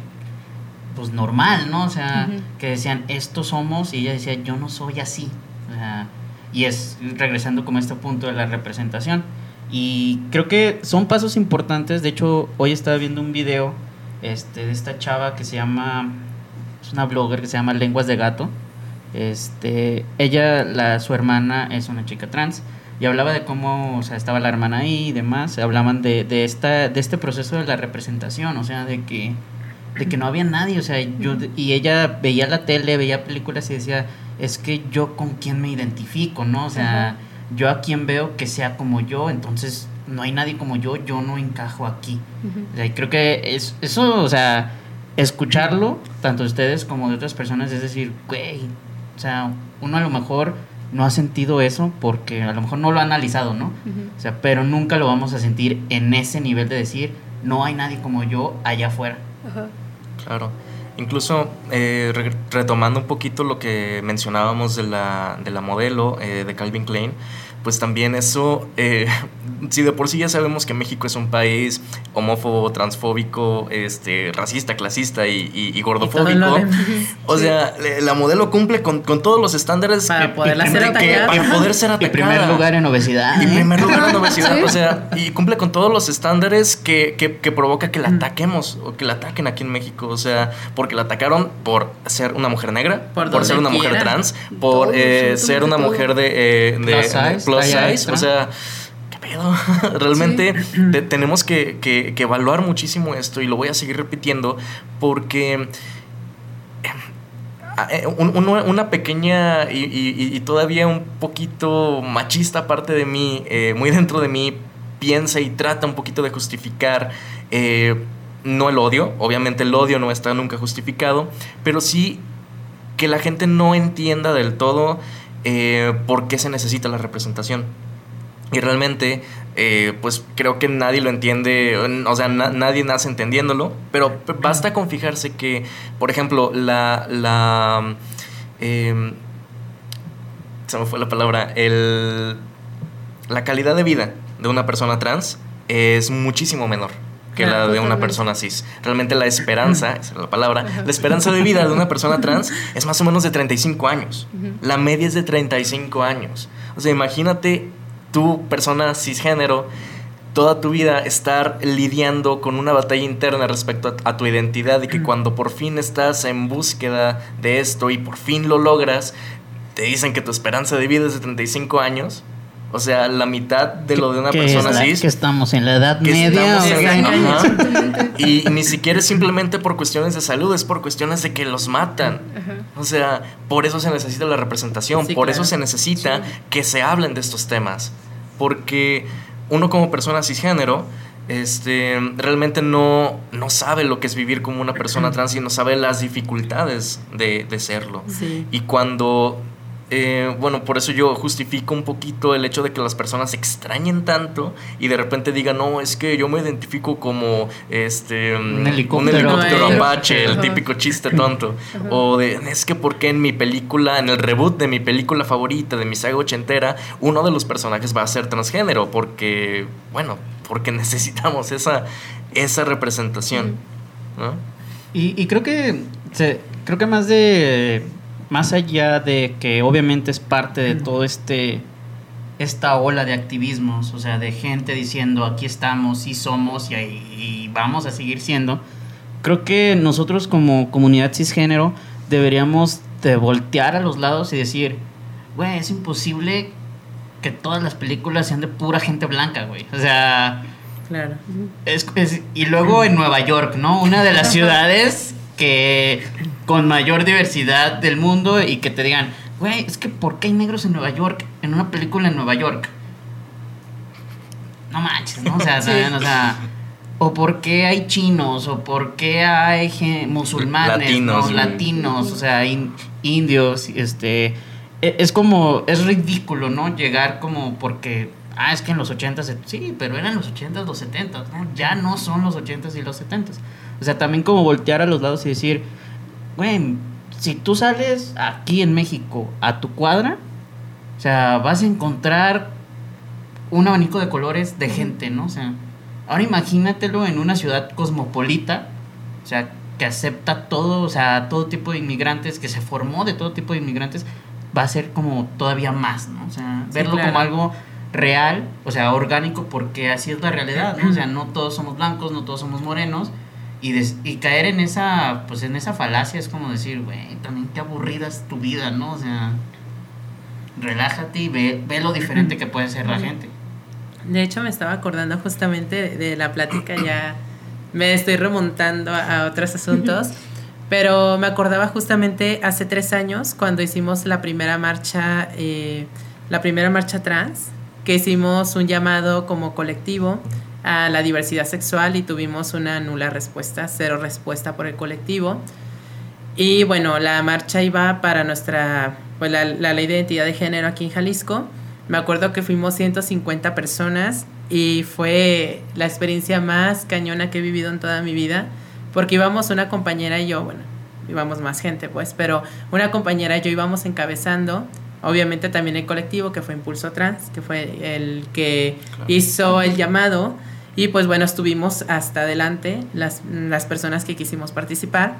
pues normal, ¿no? O sea, que decían, estos somos, y ella decía, yo no soy así. O sea, y es regresando como a este punto de la representación. Y creo que son pasos importantes. De hecho, hoy estaba viendo un video este, de esta chava que se llama. Es una blogger que se llama Lenguas de Gato. Este, ella, la, su hermana, es una chica trans. Y hablaba de cómo, o sea, estaba la hermana ahí y demás. Hablaban de, de, esta, de este proceso de la representación, o sea, de que, de que no había nadie. O sea, yo, y ella veía la tele, veía películas y decía, es que yo con quién me identifico, ¿no? O sea yo a quien veo que sea como yo, entonces no hay nadie como yo, yo no encajo aquí. y creo que es, eso, o sea, escucharlo, tanto de ustedes como de otras personas, es decir, güey, o sea, uno a lo mejor no ha sentido eso porque a lo mejor no lo ha analizado, ¿no? O sea, pero nunca lo vamos a sentir en ese nivel de decir, no hay nadie como yo allá afuera. Claro. Incluso eh, retomando un poquito lo que mencionábamos de la, de la modelo eh, de Calvin Klein, pues también eso, eh, si de por sí ya sabemos que México es un país homófobo, transfóbico, este, racista, clasista y, gordofóbico, o sea, la modelo cumple con, todos los estándares para poder ser atacada. para poder ser atacada. Y primer lugar en obesidad. Y primer lugar en obesidad, o sea, y cumple con todos los estándares que, que, provoca que la ataquemos o que la ataquen aquí en México, o sea, porque la atacaron por ser una mujer negra, por, ser una mujer trans, por eh, ser una mujer de, eh, de, plus size, o sea, qué pedo? Realmente te- tenemos que, que- que evaluar muchísimo esto y lo voy a seguir repitiendo porque eh, un- una pequeña y, y- y todavía un poquito machista parte de mí, eh, muy dentro de mí, piensa y trata un poquito de justificar eh, no el odio, obviamente el odio no está nunca justificado, pero sí que la gente no entienda del todo eh, por qué se necesita la representación. Y realmente, eh, pues creo que nadie lo entiende, o sea, na- nadie nace entendiéndolo, pero basta con fijarse que, por ejemplo, la... la em, se me fue la palabra, el, la calidad de vida de una persona trans es muchísimo menor que la de una persona cis. Realmente la esperanza, esa es la palabra, la esperanza de vida de una persona trans es más o menos de 35 años. La media es de 35 años. O sea, imagínate tú, persona cisgénero, toda tu vida estar lidiando con una batalla interna respecto a, a tu identidad y que cuando por fin estás en búsqueda de esto y por fin lo logras, te dicen que tu esperanza de vida es de 35 años. O sea, la mitad de lo de una persona es la- cis. Que estamos en la edad que media. estamos o en- sea, ajá. Y ni siquiera es simplemente por cuestiones de salud, es por cuestiones de que los matan. O sea, por eso se necesita la representación, Sí, por claro. eso se necesita que se hablen de estos temas. Porque uno como persona cisgénero, este, realmente no, no sabe lo que es vivir como una persona trans y no sabe las dificultades de, de serlo. Sí. Y cuando, eh, bueno, por eso yo justifico un poquito el hecho de que las personas extrañen tanto y de repente digan, no, es que yo me identifico como este, Un helicóptero. helicóptero Ajá. apache, el típico chiste tonto. O de, es que porque en mi película, en el reboot de mi película favorita, de mi saga ochentera, uno de los personajes va a ser transgénero, porque, bueno, porque necesitamos esa, esa representación. ¿no? Y, y creo que se- creo que más de más allá de que obviamente es parte de todo este esta ola de activismos, o sea, de gente diciendo aquí estamos, y somos y, vamos a seguir siendo. Creo que nosotros como comunidad cisgénero deberíamos de voltear a los lados y decir, güey, es imposible que todas las películas sean de pura gente blanca, güey. O sea, Claro. es- es- y luego en Nueva York, ¿no? Una de las ciudades que con mayor diversidad del mundo y que te digan, güey, es que ¿por qué hay negros en Nueva York? En una película en Nueva York. No manches, ¿no? O sea, ¿saben? O sea, o por qué hay chinos, o por qué hay musulmanes, Latinos. ¿no? latinos, o sea, in- indios, este, e- es como, es ridículo, ¿no? Llegar como porque, ah, es que en los 80s, sí, pero eran los 80s, los 70s, ¿no? Ya no son los 80s y los 70s. O sea, también como voltear a los lados y decir, güey, si tú sales aquí en México a tu cuadra, o sea, vas a encontrar un abanico de colores de gente, ¿no? O sea, ahora imagínatelo en una ciudad cosmopolita, o sea, que acepta todo, o sea, todo tipo de inmigrantes, que se formó de todo tipo de inmigrantes, va a ser como todavía más, ¿no? O sea, Sí, verlo claro. como algo real, o sea, orgánico, porque así es la realidad, ¿no? O sea, no todos somos blancos, no todos somos morenos, y, des- y caer en esa, pues en esa falacia es como decir, güey, también qué aburrida es tu vida, ¿no? O sea, relájate y ve, ve lo diferente que puede ser la gente. De hecho, me estaba acordando justamente de, la plática, ya me estoy remontando a, a otros asuntos, pero me acordaba justamente hace tres años cuando hicimos la primera marcha, eh, la primera marcha trans, que hicimos un llamado como colectivo a la diversidad sexual y tuvimos una nula respuesta, cero respuesta por el colectivo. Y bueno, la marcha iba para nuestra, pues la, la ley de identidad de género aquí en Jalisco. Me acuerdo que fuimos 150 personas y fue la experiencia más cañona que he vivido en toda mi vida, porque íbamos una compañera y yo, bueno, íbamos más gente pues, pero una compañera y yo íbamos encabezando, obviamente también el colectivo que fue Impulso Trans, que fue el que hizo el llamado y pues bueno, estuvimos hasta adelante las, las personas que quisimos participar.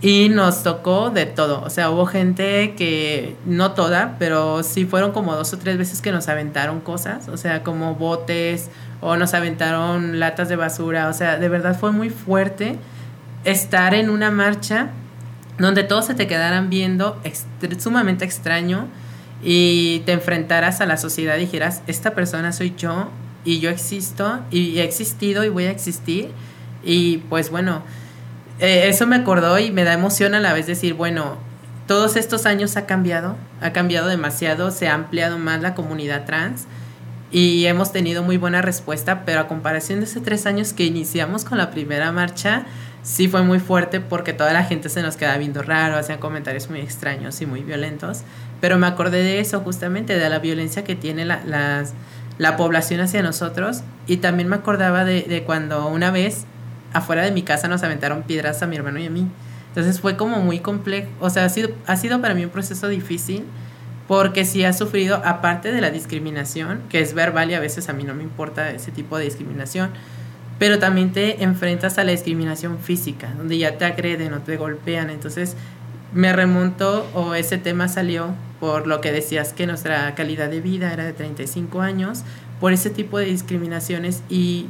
Y nos tocó de todo. O sea, hubo gente que, no toda, pero sí fueron como dos o tres veces que nos aventaron cosas. O sea, como botes o nos aventaron latas de basura. O sea, de verdad fue muy fuerte estar en una marcha donde todos se te quedaran viendo sumamente extraño y te enfrentaras a la sociedad y dijeras, esta persona soy yo y yo existo y he existido y voy a existir. Y pues bueno, eh, eso me acordó y me da emoción a la vez decir, bueno, todos estos años ha cambiado, ha cambiado demasiado, se ha ampliado más la comunidad trans y hemos tenido muy buena respuesta, pero a comparación de hace tres años que iniciamos con la primera marcha, sí fue muy fuerte porque toda la gente se nos quedaba viendo raro, hacían comentarios muy extraños y muy violentos, pero me acordé de eso justamente, de la violencia que tiene la, las, la población hacia nosotros y también me acordaba de, de cuando una vez afuera de mi casa nos aventaron piedras a mi hermano y a mí. Entonces fue como muy complejo, o sea, ha sido, ha sido para mí un proceso difícil porque sí ha sufrido, aparte de la discriminación, que es verbal y a veces a mí no me importa ese tipo de discriminación, pero también te enfrentas a la discriminación física, donde ya te agreden o te golpean. Entonces me remonto o ese tema salió por lo que decías que nuestra calidad de vida era de 35 años, por ese tipo de discriminaciones y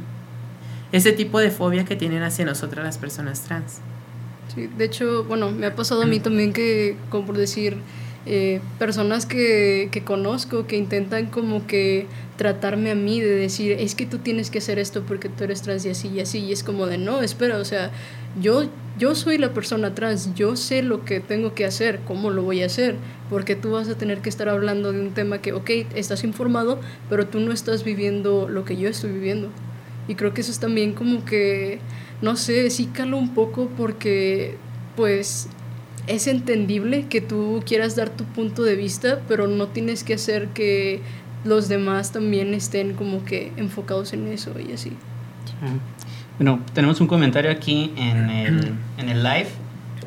ese tipo de fobia que tienen hacia nosotras las personas trans. Sí, de hecho, bueno, me ha pasado a mí también que, como por decir, eh, personas que, que, conozco que intentan como que tratarme a mí de decir, es que tú tienes que hacer esto porque tú eres trans y así y así, y es como de, no, espera, o sea, yo, yo soy la persona trans, yo sé lo que tengo que hacer, cómo lo voy a hacer, porque tú vas a tener que estar hablando de un tema que, ok, estás informado, pero tú no estás viviendo lo que yo estoy viviendo. Y creo que eso es también como que, no sé, sí calo un poco porque pues es entendible que tú quieras dar tu punto de vista, pero no tienes que hacer que los demás también estén como que enfocados en eso y así. Bueno, tenemos un comentario aquí en el, en el live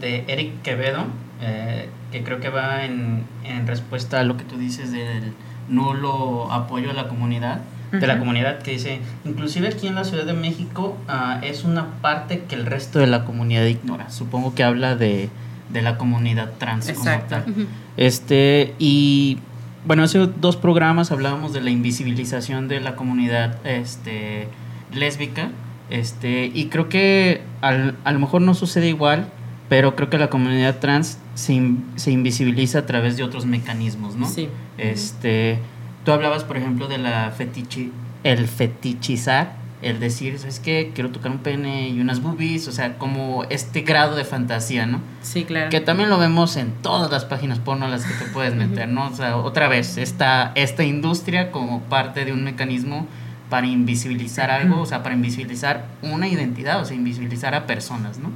de Eric Quevedo, eh, que creo que va en, en respuesta a lo que tú dices del nulo apoyo a la comunidad de la comunidad que dice, inclusive aquí en la Ciudad de México uh, es una parte que el resto de la comunidad ignora. Supongo que habla de, de la comunidad trans Exacto. como tal. Este, y bueno, hace dos programas hablábamos de la invisibilización de la comunidad este, lésbica. Este, y creo que al, a lo mejor no sucede igual, pero creo que la comunidad trans se, se invisibiliza a través de otros mecanismos, ¿no? Sí. Este, Tú hablabas, por ejemplo, de la fetichi, el fetichizar, el decir, ¿sabes qué? Quiero tocar un pene y unas boobies, o sea, como este grado de fantasía, ¿no? Sí, claro. Que también lo vemos en todas las páginas porno a las que te puedes meter, ¿no? O sea, otra vez, esta, esta industria como parte de un mecanismo para invisibilizar algo, o sea, para invisibilizar una identidad, o sea, invisibilizar a personas, ¿no?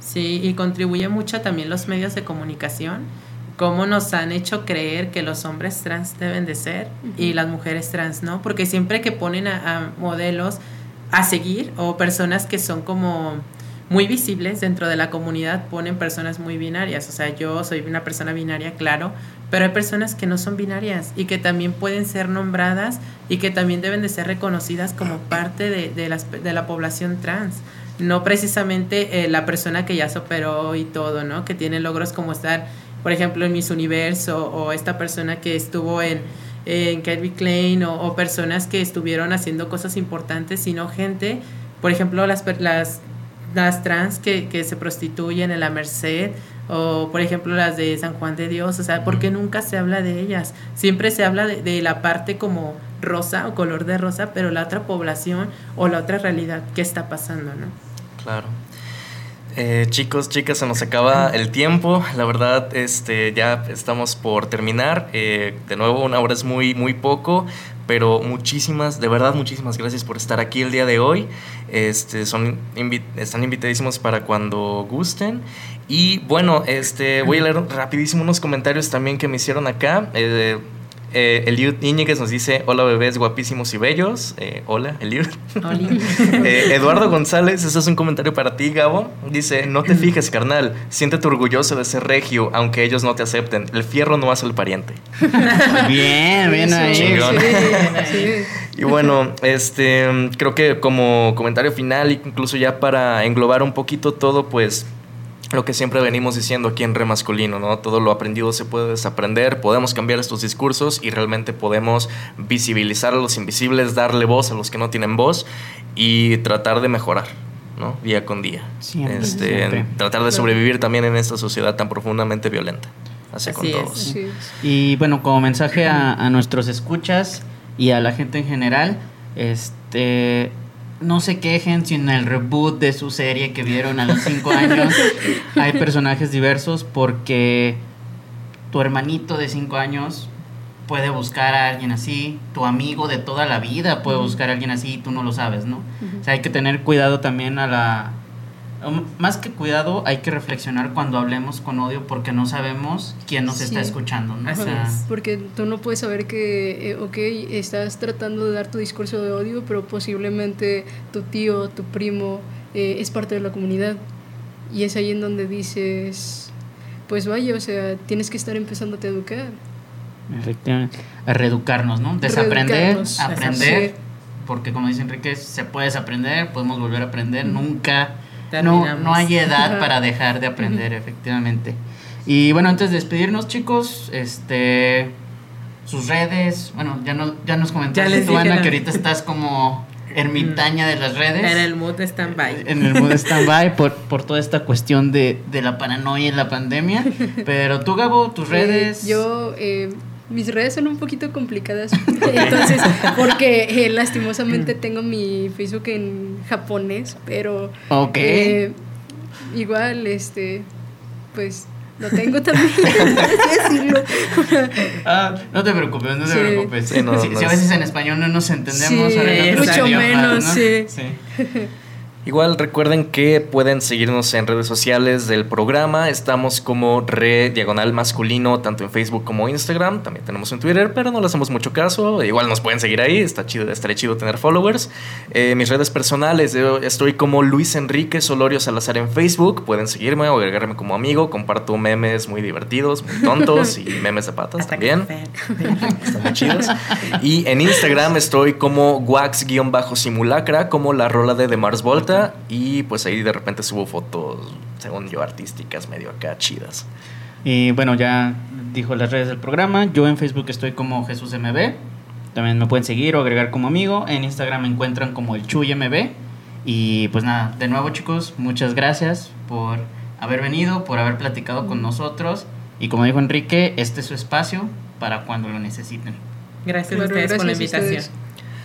Sí, y contribuye mucho también los medios de comunicación cómo nos han hecho creer que los hombres trans deben de ser y las mujeres trans no, porque siempre que ponen a, a, modelos a seguir o personas que son como muy visibles dentro de la comunidad ponen personas muy binarias, o sea, yo soy una persona binaria, claro, pero hay personas que no son binarias y que también pueden ser nombradas y que también deben de ser reconocidas como parte de, de, de la población trans no precisamente eh, la persona que ya se operó y todo, ¿no? Que tiene logros como estar por ejemplo, en Miss Universo o esta persona que estuvo en, en Calvin Klein o, o, personas que estuvieron haciendo cosas importantes, sino gente, por ejemplo, las, las, las trans que, que se prostituyen en la Merced o por ejemplo las de San Juan de Dios, o sea, porque nunca se habla de ellas, siempre se habla de, de la parte como rosa o color de rosa, pero la otra población o la otra realidad que está pasando, ¿no? Claro. Eh, chicos, chicas, se nos acaba el tiempo. La verdad, este, ya estamos por terminar. Eh, de nuevo, una hora es muy, muy poco, pero muchísimas, de verdad, muchísimas gracias por estar aquí el día de hoy. Este, son, invi están invitadísimos para cuando gusten. Y bueno, este, voy a leer rapidísimo unos comentarios también que me hicieron acá. Eh, eh, Eliud Íñiguez nos dice, hola bebés guapísimos y bellos. Eh, hola, Eliud. eh, Eduardo González, eso es un comentario para ti, Gabo. Dice, no te fijes, carnal. Siéntete orgulloso de ser regio, aunque ellos no te acepten. El fierro no hace el pariente. bien, bien ahí. Sí, sí. Y bueno, este, creo que como comentario final, incluso ya para englobar un poquito todo, pues lo que siempre venimos diciendo aquí en Remasculino, ¿no? Todo lo aprendido se puede desaprender, podemos cambiar estos discursos y realmente podemos visibilizar a los invisibles, darle voz a los que no tienen voz y tratar de mejorar, ¿no? Día con día. Siempre, este, siempre. Tratar de sobrevivir también en esta sociedad tan profundamente violenta. Así, Así con es. todos. Sí. Y bueno, como mensaje a, a nuestros escuchas y a la gente en general, es, este no se quejen si en el reboot de su serie que vieron a los 5 años. Hay personajes diversos porque tu hermanito de 5 años puede buscar a alguien así, tu amigo de toda la vida puede buscar a alguien así y tú no lo sabes, ¿no? O sea, hay que tener cuidado también a la... Más que cuidado, hay que reflexionar cuando hablemos con odio porque no sabemos quién nos está escuchando, ¿no? O sea. Porque tú no puedes saber que, eh, ok, estás tratando de dar tu discurso de odio, pero posiblemente tu tío, tu primo, eh, es parte de la comunidad. Y es ahí en donde dices, pues vaya, o sea, tienes que estar empezándote a educar. Efectivamente. A reeducarnos, ¿no? Desaprender, Reeducarnos. aprender. Sí. Porque como dice Enrique, se puede desaprender, podemos volver a aprender. Nunca, no, no hay edad para dejar de aprender, efectivamente. Y bueno, antes de despedirnos, chicos, este sus redes, bueno, ya, no, ya nos comentaste tú, Ana, que ahorita estás como ermitaña de las redes. En el mood stand-by. en el mood stand-by por, por toda esta cuestión de, de la paranoia y la pandemia. Pero tú, Gabo, tus redes. Eh, yo, eh, mis redes son un poquito complicadas. Entonces, porque eh, lastimosamente tengo mi Facebook en japonés, pero Ok. eh, igual, este, pues lo tengo también, decirlo. Ah, no te preocupes, no te Sí. preocupes. Sí, no, si, no si a es- veces en español no nos entendemos, mucho menos, ¿no? sí. Igual recuerden que pueden seguirnos en redes sociales del programa. Estamos como Re Diagonal Masculino, tanto en Facebook como Instagram. También tenemos en Twitter, pero no le hacemos mucho caso. Igual nos pueden seguir ahí. Está chido, estaría chido tener followers. Eh, mis redes personales, yo estoy como Luis Enrique Solorio Salazar en Facebook. Pueden seguirme o agregarme como amigo. Comparto memes muy divertidos, muy tontos y memes de patas Hasta también. Están muy chidos. Y en Instagram estoy como wax-simulacra, como la rola de The Mars Volta. Y pues ahí de repente subo fotos, según yo, artísticas medio acá chidas. Y bueno, ya dijo las redes del programa. Yo en Facebook estoy como Jesús MB. También me pueden seguir o agregar como amigo. En Instagram me encuentran como el Chuy MB. Y pues nada, de nuevo chicos, muchas gracias por haber venido, por haber platicado con nosotros. Y como dijo Enrique, este es su espacio para cuando lo necesiten. Gracias a ustedes por la gracias invitación.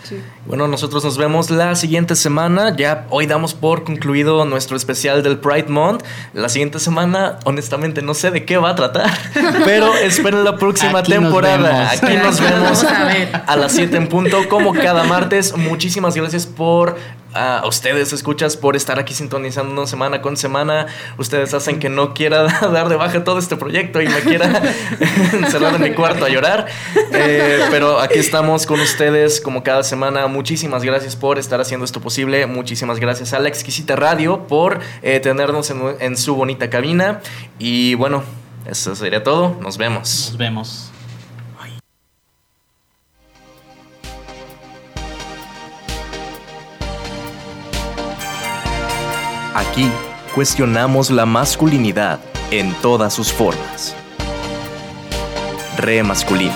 Sí. Bueno, nosotros nos vemos la siguiente semana. Ya hoy damos por concluido nuestro especial del Pride Month. La siguiente semana, honestamente, no sé de qué va a tratar, pero esperen la próxima Aquí temporada. Aquí nos Aquí nos vemos a ver. a las 7 en punto, como cada martes. Muchísimas gracias por a ustedes, escuchas, por estar aquí sintonizándonos semana con semana. Ustedes hacen que no quiera dar de baja todo este proyecto y me quiera encerrar en mi cuarto a llorar. Eh, pero aquí estamos con ustedes como cada semana. Muchísimas gracias por estar haciendo esto posible. Muchísimas gracias a la exquisita radio por eh, tenernos en, en su bonita cabina. Y bueno, eso sería todo. Nos vemos. Nos vemos. Aquí cuestionamos la masculinidad en todas sus formas. Re masculino.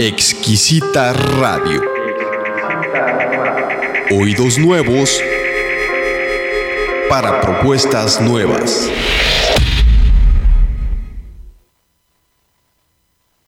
Exquisita Radio. Oídos nuevos para propuestas nuevas.